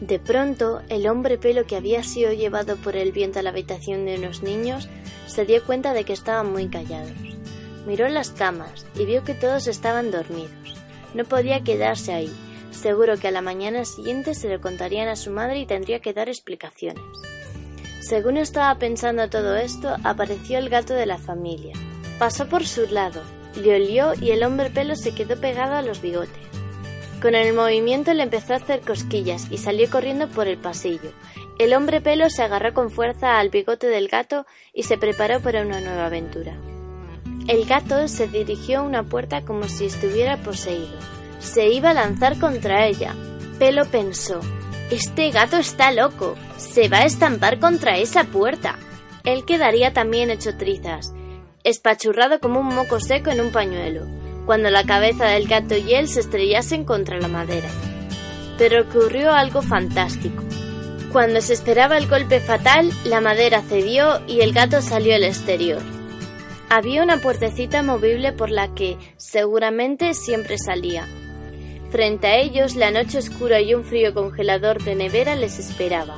De pronto, el hombre pelo que había sido llevado por el viento a la habitación de unos niños se dio cuenta de que estaban muy callados. Miró las camas y vio que todos estaban dormidos. No podía quedarse ahí. Seguro que a la mañana siguiente se lo contarían a su madre y tendría que dar explicaciones. Según estaba pensando todo esto, apareció el gato de la familia. Pasó por su lado, le olió y el hombre pelo se quedó pegado a los bigotes. Con el movimiento le empezó a hacer cosquillas y salió corriendo por el pasillo. El hombre pelo se agarró con fuerza al bigote del gato y se preparó para una nueva aventura. El gato se dirigió a una puerta como si estuviera poseído. Se iba a lanzar contra ella. Pelo pensó, este gato está loco. Se va a estampar contra esa puerta. Él quedaría también hecho trizas, espachurrado como un moco seco en un pañuelo cuando la cabeza del gato y él se estrellasen contra la madera. Pero ocurrió algo fantástico. Cuando se esperaba el golpe fatal, la madera cedió y el gato salió al exterior. Había una puertecita movible por la que, seguramente, siempre salía. Frente a ellos, la noche oscura y un frío congelador de nevera les esperaba.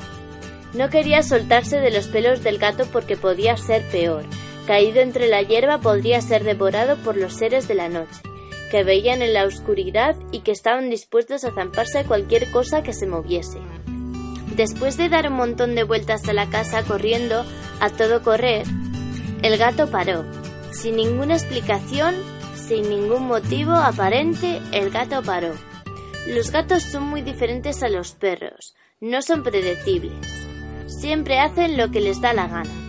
No quería soltarse de los pelos del gato porque podía ser peor, caído entre la hierba podría ser devorado por los seres de la noche, que veían en la oscuridad y que estaban dispuestos a zamparse cualquier cosa que se moviese. Después de dar un montón de vueltas a la casa corriendo, a todo correr, el gato paró. Sin ninguna explicación, sin ningún motivo aparente, el gato paró. Los gatos son muy diferentes a los perros, no son predecibles. Siempre hacen lo que les da la gana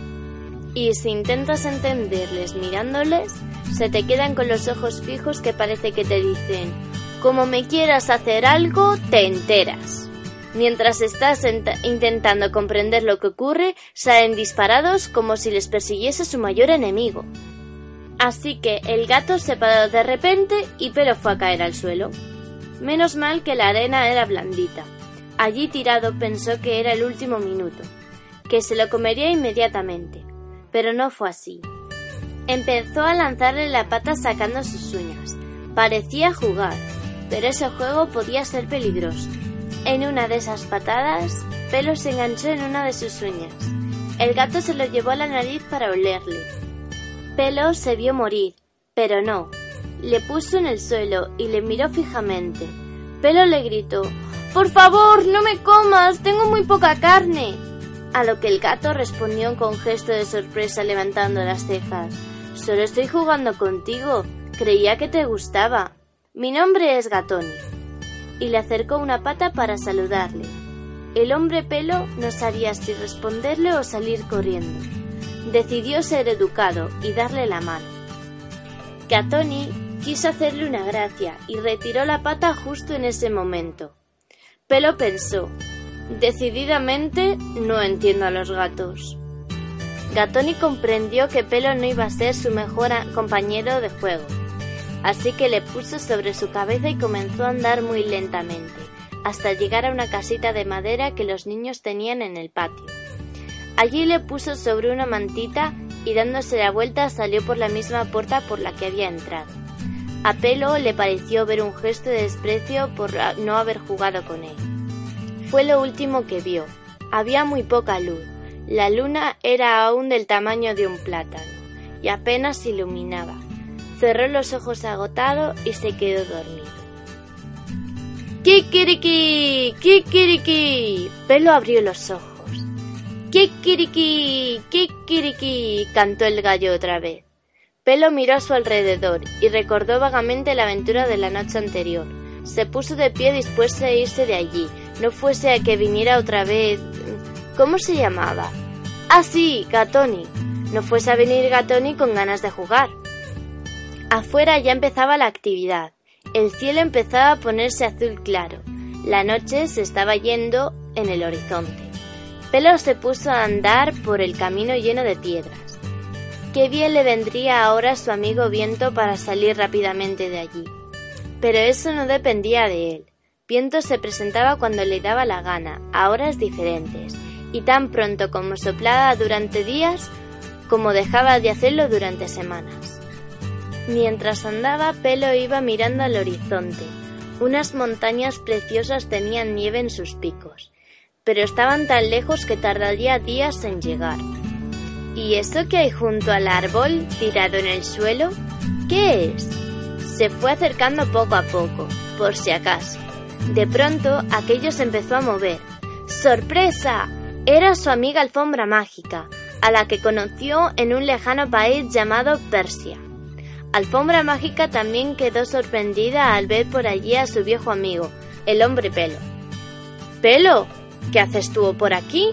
y si intentas entenderles mirándoles, se te quedan con los ojos fijos que parece que te dicen, como me quieras hacer algo, te enteras. Mientras estás intentando comprender lo que ocurre, salen disparados como si les persiguiese su mayor enemigo. Así que el gato se paró de repente y Pelo fue a caer al suelo. Menos mal que la arena era blandita. Allí tirado pensó que era el último minuto, que se lo comería inmediatamente pero no fue así. Empezó a lanzarle la pata sacando sus uñas. Parecía jugar, pero ese juego podía ser peligroso. En una de esas patadas, Pelo se enganchó en una de sus uñas. El gato se lo llevó a la nariz para olerle. Pelo se vio morir, pero no. Le puso en el suelo y le miró fijamente. Pelo le gritó Por favor, no me comas, tengo muy poca carne. A lo que el gato respondió con gesto de sorpresa levantando las cejas. Solo estoy jugando contigo. Creía que te gustaba. Mi nombre es Gatoni. Y le acercó una pata para saludarle. El hombre pelo no sabía si responderle o salir corriendo. Decidió ser educado y darle la mano. Gatoni quiso hacerle una gracia y retiró la pata justo en ese momento. Pelo pensó, Decididamente no entiendo a los gatos. Gatoni comprendió que Pelo no iba a ser su mejor compañero de juego, así que le puso sobre su cabeza y comenzó a andar muy lentamente, hasta llegar a una casita de madera que los niños tenían en el patio. Allí le puso sobre una mantita y dándose la vuelta salió por la misma puerta por la que había entrado. A Pelo le pareció ver un gesto de desprecio por no haber jugado con él. Fue lo último que vio. Había muy poca luz. La luna era aún del tamaño de un plátano y apenas iluminaba. Cerró los ojos agotado y se quedó dormido. ¡Kikiriki! ¡Kikiriki! Pelo abrió los ojos. ¡Kikiriki! ¡Kikiriki! cantó el gallo otra vez. Pelo miró a su alrededor y recordó vagamente la aventura de la noche anterior. Se puso de pie dispuesto a irse de allí, no fuese a que viniera otra vez. ¿Cómo se llamaba? Ah, sí, Gatoni. No fuese a venir Gatoni con ganas de jugar. Afuera ya empezaba la actividad. El cielo empezaba a ponerse azul claro. La noche se estaba yendo en el horizonte. Pelo se puso a andar por el camino lleno de piedras. Qué bien le vendría ahora su amigo Viento para salir rápidamente de allí. Pero eso no dependía de él. Viento se presentaba cuando le daba la gana, a horas diferentes, y tan pronto como soplaba durante días, como dejaba de hacerlo durante semanas. Mientras andaba, Pelo iba mirando al horizonte. Unas montañas preciosas tenían nieve en sus picos, pero estaban tan lejos que tardaría días en llegar. ¿Y eso que hay junto al árbol, tirado en el suelo? ¿Qué es? Se fue acercando poco a poco, por si acaso. De pronto, aquello se empezó a mover. ¡Sorpresa! Era su amiga alfombra mágica, a la que conoció en un lejano país llamado Persia. Alfombra Mágica también quedó sorprendida al ver por allí a su viejo amigo, el hombre Pelo. Pelo, ¿qué haces tú por aquí?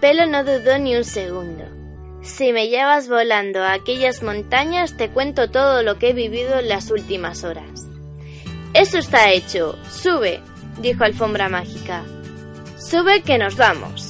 Pelo no dudó ni un segundo. Si me llevas volando a aquellas montañas, te cuento todo lo que he vivido en las últimas horas. Eso está hecho. Sube, dijo Alfombra Mágica. Sube que nos vamos.